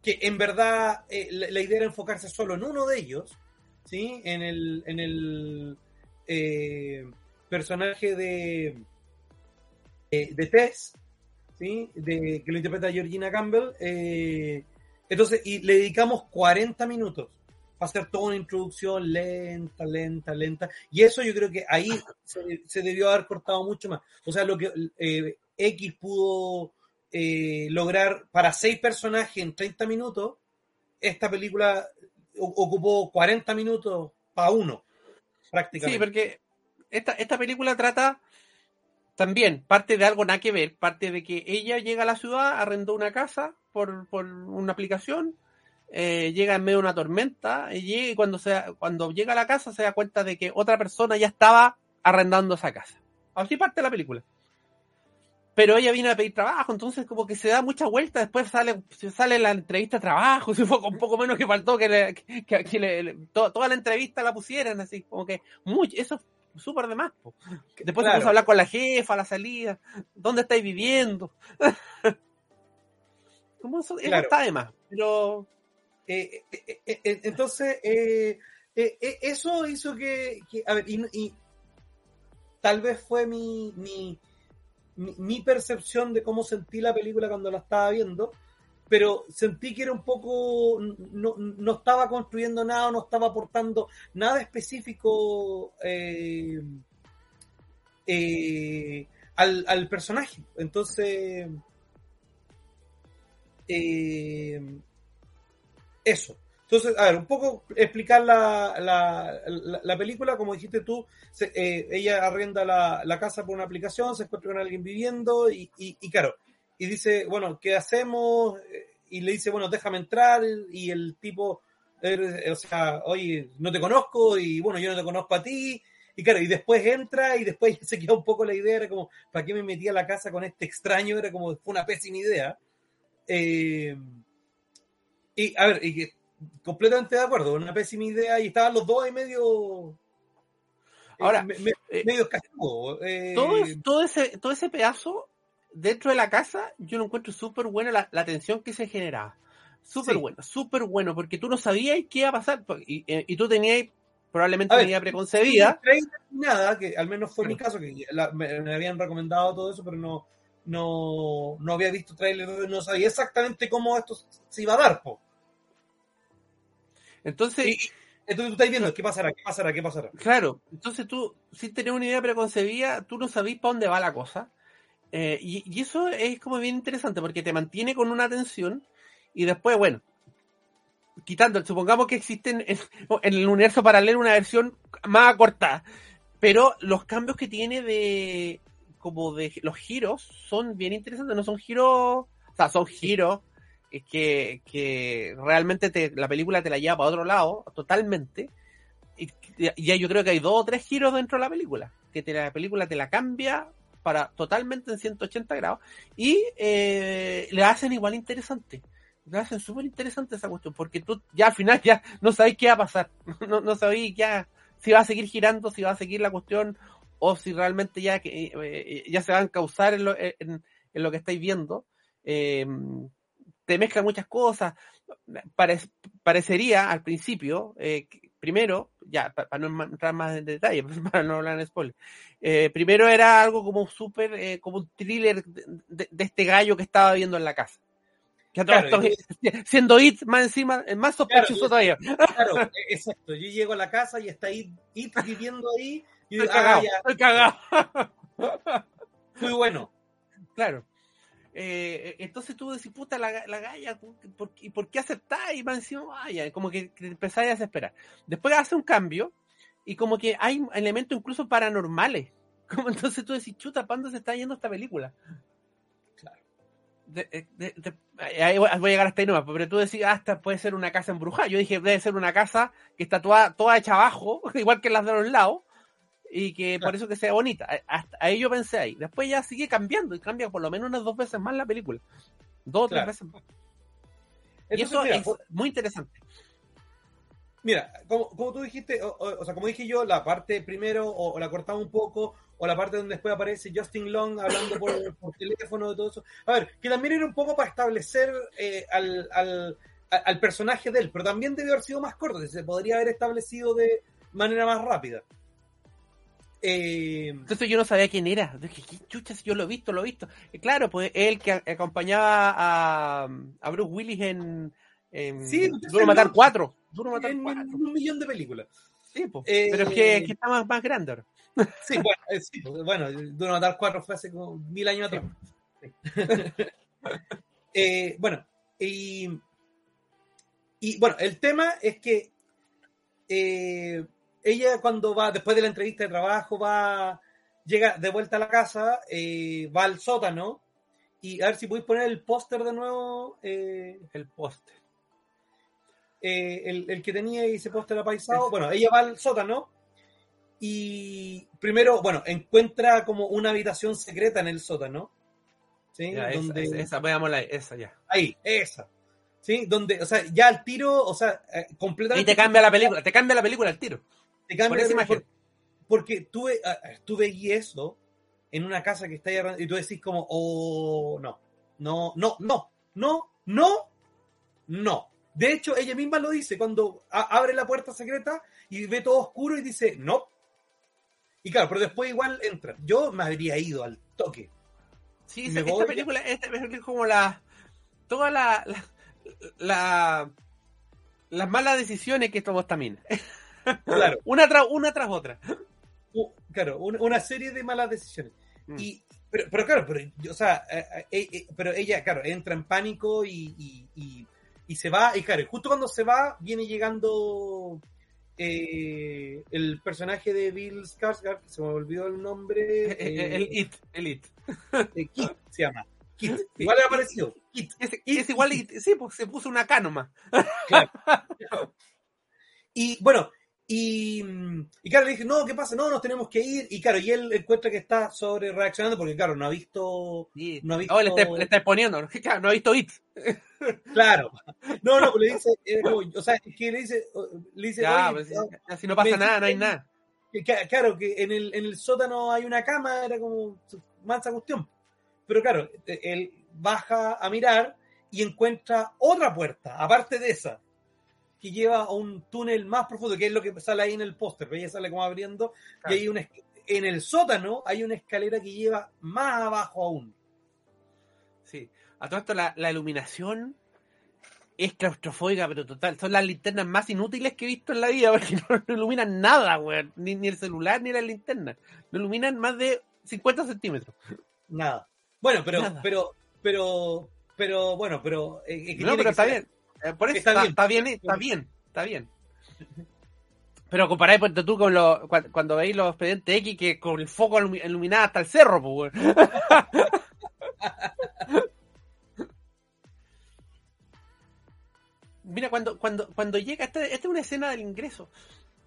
que en verdad eh, la, idea era enfocarse solo en uno de ellos, ¿sí? En el, en el personaje de, de Tess, ¿sí? De, que lo interpreta Georgina Campbell. entonces, y le dedicamos 40 minutos va a ser toda una introducción lenta, lenta, lenta. Y eso yo creo que ahí se, debió haber cortado mucho más. O sea, lo que eh, X pudo eh, lograr para seis personajes en 30 minutos, esta película ocupó 40 minutos para uno, prácticamente. Sí, porque esta, esta película trata también parte de algo nada que ver, parte de que ella llega a la ciudad, arrendó una casa por, por una aplicación eh, llega en medio de una tormenta y, llega, y cuando, se, cuando llega a la casa se da cuenta de que otra persona ya estaba arrendando esa casa. Así parte la película. Pero ella viene a pedir trabajo, entonces como que se da mucha vuelta, después sale, sale la entrevista de trabajo, se fue un poco menos que faltó que, toda la entrevista la pusieran, así, como que mucho, eso es súper de más. Después se puso a hablar con la jefa la salida, ¿dónde estáis viviendo? como eso, está de más, pero eh, eh, eh, entonces, eso hizo que, a ver, y, tal vez fue mi, mi, percepción de cómo sentí la película cuando la estaba viendo, pero sentí que era un poco, no, no estaba construyendo nada, no estaba aportando nada específico al, al, personaje. Entonces, eh, eso. Entonces, a ver, un poco explicar la, la, película, como dijiste tú, eh, ella arrenda la, casa por una aplicación, se encuentra con alguien viviendo y, y, claro, y dice, bueno, ¿qué hacemos? Y le dice, bueno, déjame entrar y el tipo, eh, o sea, oye, no te conozco y bueno, yo no te conozco a ti. Y claro, y después entra y después se queda un poco la idea, era como, ¿para qué me metí a la casa con este extraño? Era como, fue una pésima idea. Eh, y, a ver, y que completamente de acuerdo, una pésima idea y estaban los dos ahí medio. Eh, Ahora, eh, medio eh, todo, ese, todo ese pedazo dentro de la casa, yo lo encuentro súper buena la, la, tensión que se generaba. Súper bueno, súper bueno, porque tú no sabías qué iba a pasar y, y tú tenías probablemente idea preconcebida. nada, que al menos fue mi caso, que me, habían recomendado todo eso, pero no, no, no había visto trailer, no sabía exactamente cómo esto se iba a dar. Po. Entonces, entonces tú estás viendo qué pasará, qué pasará, qué pasará. Claro, entonces tú, sin tener una idea preconcebida, tú no sabís para dónde va la cosa. Eh, y, eso es como bien interesante porque te mantiene con una tensión y después, bueno, quitando, supongamos que existe en, en, el universo paralelo una versión más corta, pero los cambios que tiene de, como de los giros son bien interesantes, no son giros, o sea, son giros que, que realmente te, la película te la lleva para otro lado, totalmente. Y ya yo creo que hay dos o tres giros dentro de la película, que la película te la cambia para totalmente en 180 grados y eh, le hacen igual interesante. Le hacen súper interesante esa cuestión, porque tú ya al final ya no sabéis qué va a pasar, no, no sabéis ya si va a seguir girando, si va a seguir la cuestión o si realmente ya, que, eh, eh, ya se van a causar en lo, en, lo que estáis viendo. Eh, te mezclan muchas cosas. parecería al principio primero, ya, para no entrar más en detalle, para no hablar en spoiler, eh, primero era algo como súper, eh, como un thriller de, este gallo que estaba viendo en la casa. Que claro, siendo It más encima, más sospechoso todavía. Claro, e, exacto. Yo llego a la casa y está It, viviendo ahí. Y estoy cagado, estoy cagado. Muy bueno. Claro. Eh, entonces tú decís, puta, la, la galla, ¿por, ¿y por qué aceptáis? Y va encima, vaya, como que, que empezáis a desesperar. Después hace un cambio y como que hay elementos incluso paranormales. Como entonces tú decís, chuta, ¿cuándo se está yendo esta película? Claro. Eh, ahí voy a llegar hasta ahí nomás, pero tú decís, hasta ah, puede ser una casa embrujada. Yo dije, debe ser una casa que está toda, toda hecha abajo, igual que las de los lados, y que por eso que sea bonita. Hasta ahí yo pensé ahí. Después ya sigue cambiando y cambia por lo menos unas dos veces más la película. Dos o tres veces más. y eso es muy interesante. Mira, como, tú dijiste, o, sea, como dije yo, la parte primero o, la cortamos un poco, o la parte donde después aparece Justin Long hablando por, teléfono de todo eso. A ver, que también era un poco para establecer eh, al, al, al, personaje de él, pero también debió haber sido más corto, se podría haber establecido de manera más rápida. Eh, Entonces yo no sabía quién era. Dije, ¿qué chuchas? Yo lo he visto, lo he visto. claro, pues él que acompañaba a, a Bruce Willis en, sí, Duro Matar 4. Duro Matar en, un millón de películas. Sí, pues, pero es que, eh, está más, más grande ahora. Sí, bueno, eh, sí, pues, bueno, Duro Matar 4 fue hace como mil años atrás. bueno, y, y bueno, el tema es que ella cuando va, después de la entrevista de trabajo, va, llega de vuelta a la casa, eh, va al sótano, y a ver si podéis poner el póster de nuevo. Eh, el póster. Eh, el, que tenía ese póster apaisado. Bueno, ella va al sótano y primero, bueno, encuentra como una habitación secreta en el sótano. ¿Sí? donde... esa, esa, veámosla, esa ya. Ahí, esa. ¿Sí? Donde, o sea, ya al tiro, o sea, completamente. Y te cambia la película, te cambia la película al tiro. Porque tú, tú veías eso en una casa que está ahí y tú decís como, oh, no, no, no, no, no, no, no. De hecho, ella misma lo dice cuando abre la puerta secreta y ve todo oscuro y dice, no. Y claro, pero después igual entra. Yo me habría ido al toque. Sí, esta, película, esta película es como la. Toda la. la, las malas decisiones que tomó esta mina. Claro. una, tras una tras otra. claro, una, serie de malas decisiones. Mm. Y, pero, claro, pero, o sea, eh, eh, eh, pero ella, claro, entra en pánico y, y, se va. Y claro, justo cuando se va, viene llegando el personaje de Bill Skarsgård, que se me olvidó el nombre. el It, el It. Kit se llama. Kit. Igual le ha parecido. Kit. Es, igual, sí, pues se puso una canoma. Claro. Y bueno, y, y, claro, le dije, no, ¿qué pasa? No, nos tenemos que ir. Y claro, y él encuentra que está sobre reaccionando porque, claro, no ha visto. No ha visto... Oh, le, está, le está exponiendo, claro, no ha visto IT. Claro. No, no, le dice, eh, o sea, es que le dice. Le dice ya, pues, si no pasa nada, no hay nada. claro, que en el, en el sótano hay una cama, era como mansa cuestión. Pero claro, e, él baja a mirar y encuentra otra puerta, aparte de esa que lleva a un túnel más profundo, que es lo que sale ahí en el póster, ella sale como abriendo, y hay un en el sótano hay una escalera que lleva más abajo aún. Sí, a todo esto la, iluminación es claustrofóbica, pero total. Son las linternas más inútiles que he visto en la vida, porque no, iluminan nada, güey. Ni, el celular ni la linterna. No iluminan más de 50 centímetros. Nada. Bueno, pero, pero, pero, pero, bueno, pero. Eh, no, pero está bien. Eh, por eso está, bien. está, bien. está bien, está bien, Pero comparáis tú con lo, cuando, veis los expedientes X que con el foco iluminado hasta el cerro, pues, Mira, cuando, cuando, cuando llega, esta, esta es una escena del ingreso,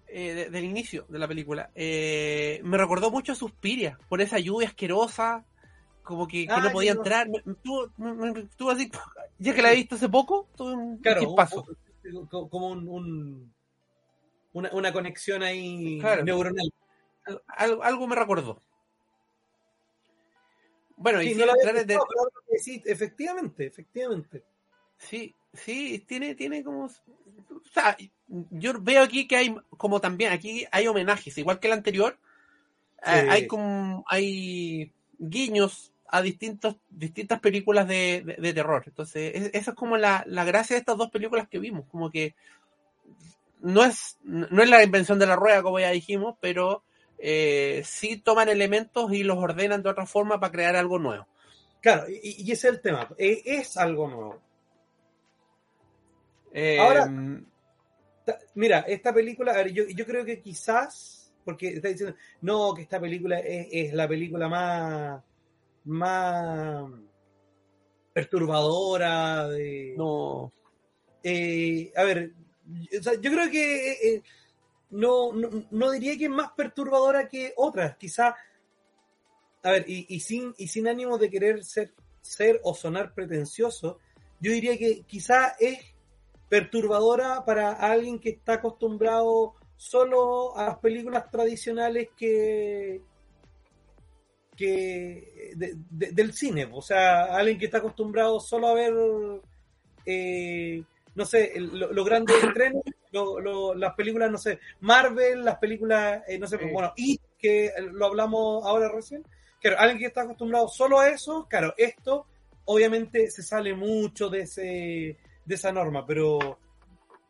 eh, del inicio de la película. Eh, me recordó mucho a Suspiria, por esa lluvia asquerosa, como que, no podía entrar. Estuvo así, ya que la he visto hace poco, tuve un claro, como un, una, conexión ahí neuronal. Algo, me recordó. Bueno, y sí, efectivamente, efectivamente. Sí, sí, tiene, tiene como. O sea, yo veo aquí que hay como también, aquí hay homenajes, igual que el anterior, eh, hay como, hay guiños a distintos, distintas películas de, terror. Entonces, esa es como la, la, gracia de estas dos películas que vimos, como que no es, no es la invención de la rueda, como ya dijimos, pero eh, sí toman elementos y los ordenan de otra forma para crear algo nuevo. Claro, y, ese es el tema, e, es, algo nuevo. Ahora, em, mira, esta película, yo, yo creo que quizás, porque está diciendo, no, que esta película es, la película más, más perturbadora de... No. Eh, a ver, yo creo que eh, eh, no, no, diría que es más perturbadora que otras, quizá, a ver, y, sin, y sin ánimo de querer ser, ser o sonar pretencioso, yo diría que quizá es perturbadora para alguien que está acostumbrado solo a las películas tradicionales que, que del cine, o sea, alguien que está acostumbrado solo a ver eh, no sé, los grandes estrenos, las películas, no sé, Marvel, las películas, eh, no sé, bueno, y que lo hablamos ahora recién. Claro, alguien que está acostumbrado solo a eso, claro, esto obviamente se sale mucho de ese de esa norma, pero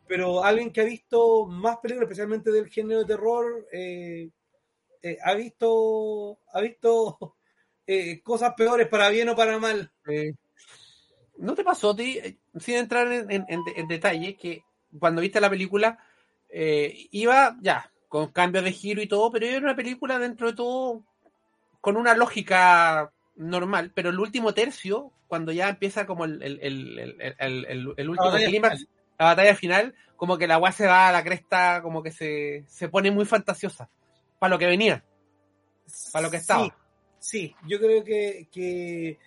pero alguien que ha visto más películas, especialmente del género de terror, eh, eh, ha visto ha visto cosas peores para bien o para mal. ¿No te pasó ti, eh, sin entrar en, detalle, que cuando viste la película eh, iba ya con cambios de giro y todo, pero era una película dentro de todo con una lógica normal, pero el último tercio, cuando ya empieza como el, último clímax, la batalla final, como que la agua se va a la cresta, como que se, se pone muy fantasiosa para lo que venía, para lo que estaba. Sí, sí yo creo que, que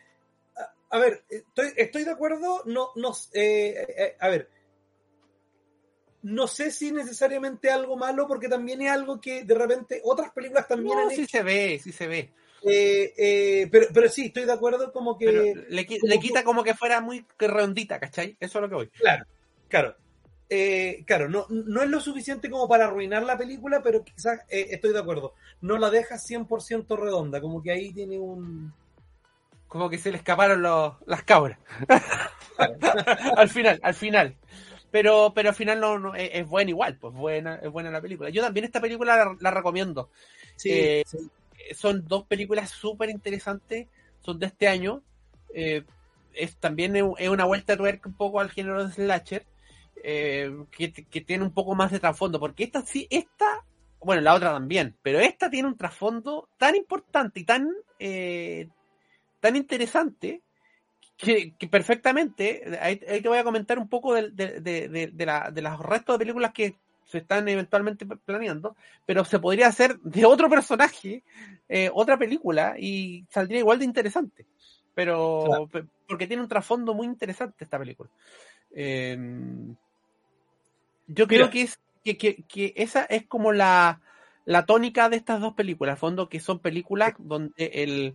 a ver, estoy, estoy de acuerdo, no, no, eh, eh, a ver, no sé si necesariamente algo malo, porque también es algo que de repente otras películas también no, sí se ve, sí se ve. Eh, pero, pero sí, estoy de acuerdo como que... le, quita como que fuera muy redondita, ¿cachai? Eso es lo que voy. Claro, claro. Claro, no, no es lo suficiente como para arruinar la película, pero quizás estoy de acuerdo. No la deja 100% redonda, como que ahí tiene un como que se le escaparon los, las cabras. al final, al final. Pero, pero al final no, es, buena igual, pues buena, es buena la película. Yo también esta película la, recomiendo. Eh, son dos películas súper interesantes, son de este año. Eh, es también es una vuelta de tuerca un poco al género de slasher, eh, que, que, tiene un poco más de trasfondo, porque esta sí, esta, bueno, la otra también, pero esta tiene un trasfondo tan importante y tan tan interesante que, perfectamente, ahí, te voy a comentar un poco de, de, la, de los restos de películas que se están eventualmente planeando, pero se podría hacer de otro personaje, eh, otra película, y saldría igual de interesante. Pero porque tiene un trasfondo muy interesante esta película. Em, yo creo que, es, que, que, esa es como la, la tónica de estas dos películas, al fondo que son películas donde el,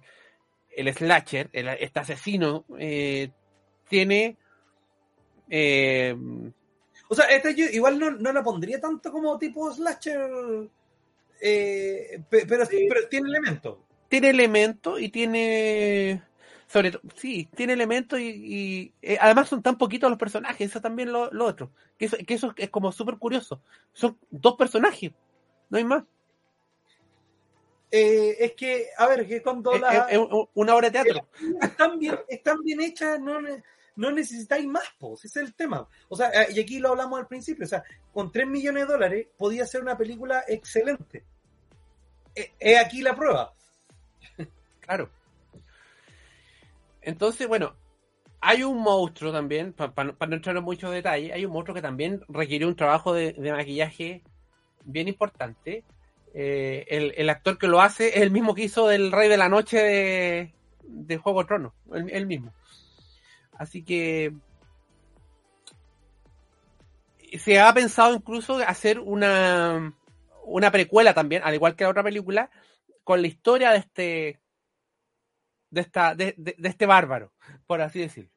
el slasher, este asesino, eh, tiene... Eh, o sea, este yo igual no, no la pondría tanto como tipo slasher, eh, pero, pero tiene elementos. Tiene elementos y tiene sobre todo, sí, tiene elementos y, además son tan poquitos los personajes, eso también lo, lo otro, que eso, que eso es como súper curioso. Son dos personajes, no hay más. Eh, es que, a ver, que cuando la. Es, una obra de teatro. Están bien, están bien hechas, no, no necesitáis más, pues, ese es el tema. O sea, y aquí lo hablamos al principio, o sea, con 3 millones de dólares podía ser una película excelente. Es aquí la prueba. Claro. Entonces, bueno, hay un monstruo también, para no entrar en muchos detalles, hay un monstruo que también requiere un trabajo de, maquillaje bien importante eh, el, actor que lo hace es el mismo que hizo del Rey de la Noche de, Juego de Tronos, el, mismo. Así que se ha pensado incluso hacer una, una precuela también, al igual que la otra película, con la historia de este de esta de, este bárbaro, por así decirlo.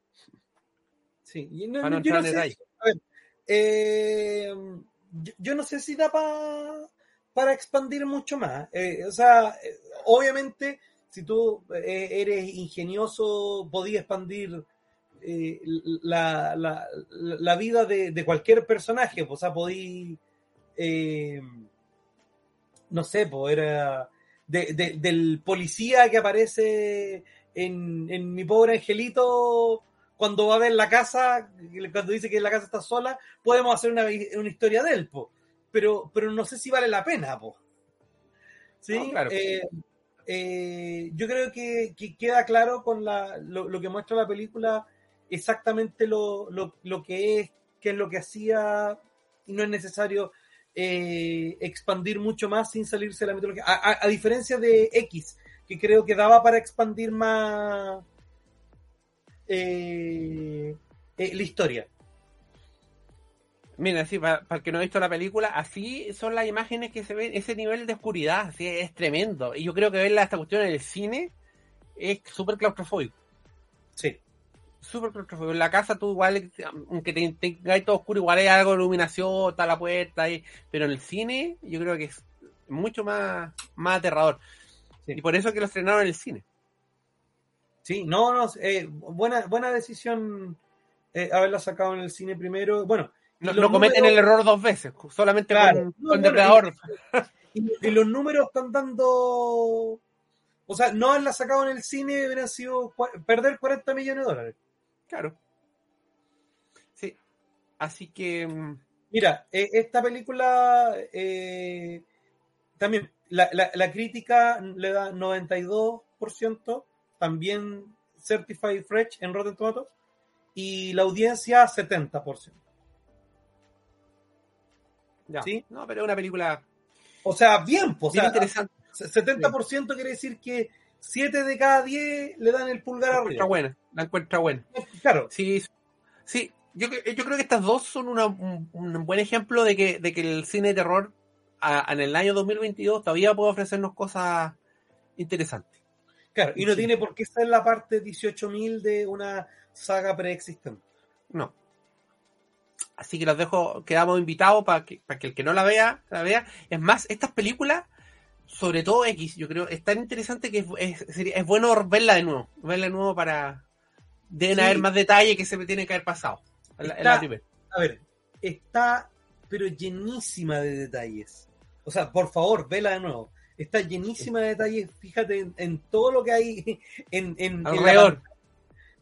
Sí, no, A ver, eh, yo, no sé si da para expandir mucho más. Eh, o sea, eh, obviamente, si tú eres ingenioso, podías expandir la, la, vida de, cualquier personaje. Pues, o sea, podí. no sé, pues era. Del policía que aparece en, en Mi Pobre Angelito cuando va a ver la casa, cuando dice que la casa está sola, podemos hacer una, historia de él, po. Pero, pero no sé si vale la pena, po. ¿Sí? Eh, eh, yo creo que, queda claro con lo, que muestra la película exactamente lo, que es, qué es lo que hacía, y no es necesario eh, expandir mucho más sin salirse de la mitología. a, diferencia de X, que creo que daba para expandir más eh, eh, la historia. Mira, sí, para, el que no ha visto la película, así son las imágenes que se ven, ese nivel de oscuridad, así es tremendo. Y yo creo que verla esta cuestión en el cine es súper claustrofóbico. Sí. Súper claustrofóbico. En la casa tú igual, aunque te, todo oscuro, igual hay algo de iluminación, está la puerta, ahí, pero en el cine yo creo que es mucho más, más aterrador. Y por eso que lo estrenaron en el cine. Sí, no, no, eh, buena, buena decisión eh, haberla sacado en el cine primero. Bueno, no, cometen el error dos veces, solamente con, depredador. Y, los números están dando. O sea, no haberla sacado en el cine hubiera sido perder 40 millones de dólares. Claro. Sí. Así que. Mm, Mira, eh, esta película también la, la, la, crítica le da 92%, también Certified Fresh en Rotten Tomatoes y la audiencia 70%. Ya. ¿Sí? No, pero es una película. O sea, bien, pues, o sea, interesante. 70% quiere decir que 7 de cada 10 le dan el pulgar la encuentra buena, la encuentra buena. Claro. Sí, sí. Yo, yo creo que estas dos son un, un, buen ejemplo de que, de que el cine de terror en el año 2022 todavía puede ofrecernos cosas interesantes. Claro, y no tiene por qué estar en la parte 18.000 de una saga preexistente. No. Así que los dejo, quedamos invitados para que, para que el que no la vea, la vea. Es más, estas películas, sobre todo X, yo creo, es tan interesante que es, es, bueno verla de nuevo. Verla de nuevo para. Deben haber más detalles que se me tiene que haber pasado. a ver, está, pero llenísima de detalles. O sea, por favor, vela de nuevo está llenísima de detalles. Fíjate en, todo lo que hay en, en, alrededor.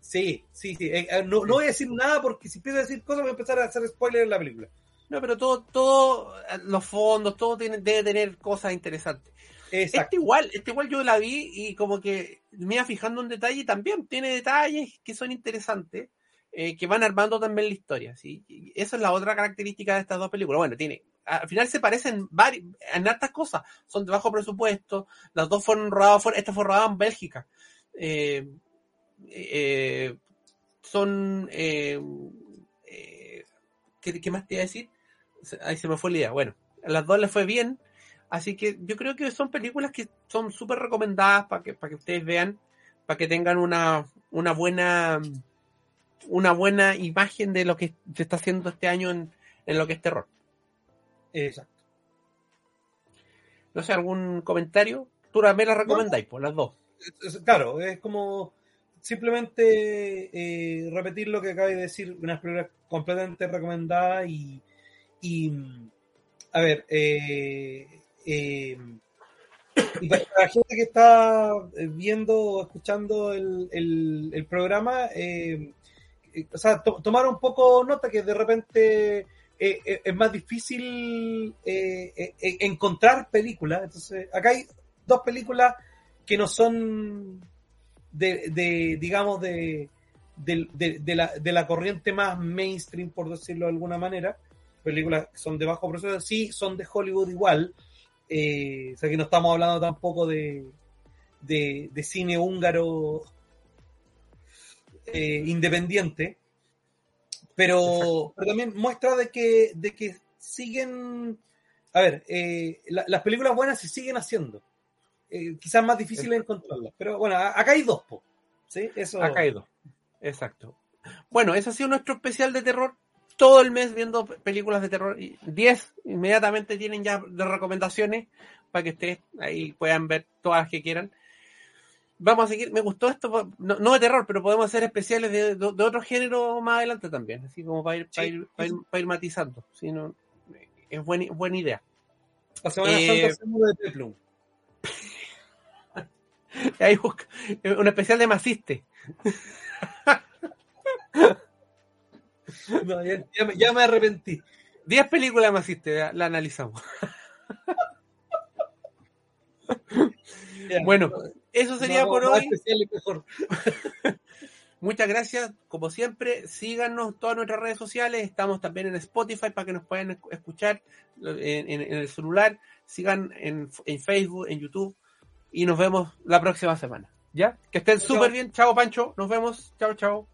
sí, sí, sí. Eh, eh, no, no, voy a decir nada porque si empiezo a decir cosas voy a empezar a hacer spoilers en la película. No, pero todo, todo, los fondos, todo tiene, debe tener cosas interesantes. Exacto. Este igual, este igual yo la vi y como que me iba fijando en detalle también tiene detalles que son interesantes, eh, que van armando también la historia. ¿sí? Y eso es la otra característica de estas dos películas. Bueno, tiene al final se parecen en hartas cosas. Son de bajo presupuesto. Las dos fueron rodadas, esta fue rodada en Bélgica. Eh, eh, son. Eh, ¿qué, más te iba a decir? Ahí se me fue la idea. Bueno, a las dos les fue bien. Así que yo creo que son películas que son súper recomendadas para que, para que ustedes vean, para que tengan una, una buena una buena imagen de lo que se está haciendo este año en, en lo que es terror. Exacto. No sé, ¿algún comentario? Tú me la recomendáis, por las dos. Claro, es como simplemente eh, repetir lo que acabé de decir, una película completamente recomendada y, y a ver, eh, eh, y para la gente que está viendo o escuchando el, programa, o sea, tomar un poco nota que de repente eh, eh, es más difícil eh, encontrar películas. Entonces, acá hay dos películas que no son de, digamos, de, la, de la corriente más mainstream, por decirlo de alguna manera. Películas que son de bajo presupuesto, sí, son de Hollywood igual. O sea que no estamos hablando tampoco de, de, cine húngaro independiente pero, también muestra de que, de que siguen, a ver, eh, las películas buenas se siguen haciendo. Eh, quizás más difícil encontrarlas, pero bueno, acá hay dos, po. ¿sí? Eso... Acá hay dos, exacto. Bueno, ese ha sido nuestro especial de terror. Todo el mes viendo películas de terror. 10 inmediatamente tienen ya de recomendaciones para que ustedes ahí puedan ver todas las que quieran. Vamos a seguir, me gustó esto, no, de terror, pero podemos hacer especiales de, de, otro género más adelante también, así como para ir, para ir, para ir, matizando. es buena, buena idea. La Semana eh, Santa hacemos de Peplum. un especial de Maciste. No, ya, me, arrepentí. 10 películas más hiciste, la analizamos. bueno, eso sería por hoy. Muchas gracias, como siempre, síganos en todas nuestras redes sociales, estamos también en Spotify para que nos puedan escuchar en, el celular, sigan en, en, Facebook, en YouTube y nos vemos la próxima semana. ¿Ya? Que estén súper bien, chao Pancho, nos vemos, chao, chao.